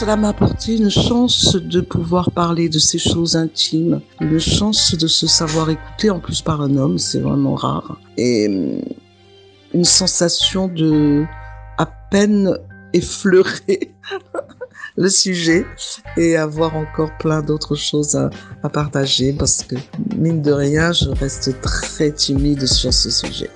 Cela m'a apporté une chance de pouvoir parler de ces choses intimes, une chance de se savoir écouter en plus par un homme, c'est vraiment rare. Et hum, une sensation de à peine effleurer le sujet et avoir encore plein d'autres choses à, à, partager parce que mine de rien, je reste très timide sur ce sujet.